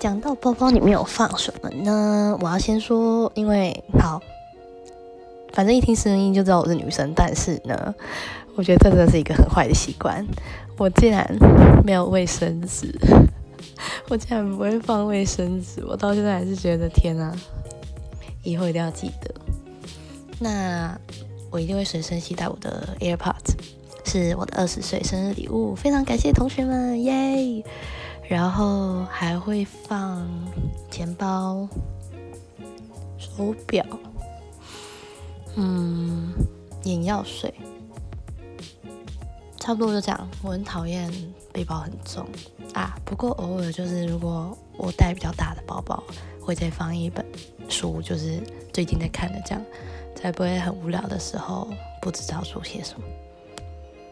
讲到包包里面有放什么呢？我要先说，因为好，反正一听声音就知道我是女生。但是呢，我觉得这真的是一个很坏的习惯。我竟然没有卫生纸，我竟然不会放卫生纸，我到现在还是觉得天啊！以后一定要记得。那我一定会随身携带我的 AirPods，是我的二十岁生日礼物，非常感谢同学们，耶！然后还会放钱包、手表，嗯，眼药水，差不多就这样。我很讨厌背包很重啊，不过偶尔就是如果我带比较大的包包，会再放一本书，就是最近在看的，这样才不会很无聊的时候不知道做些什么。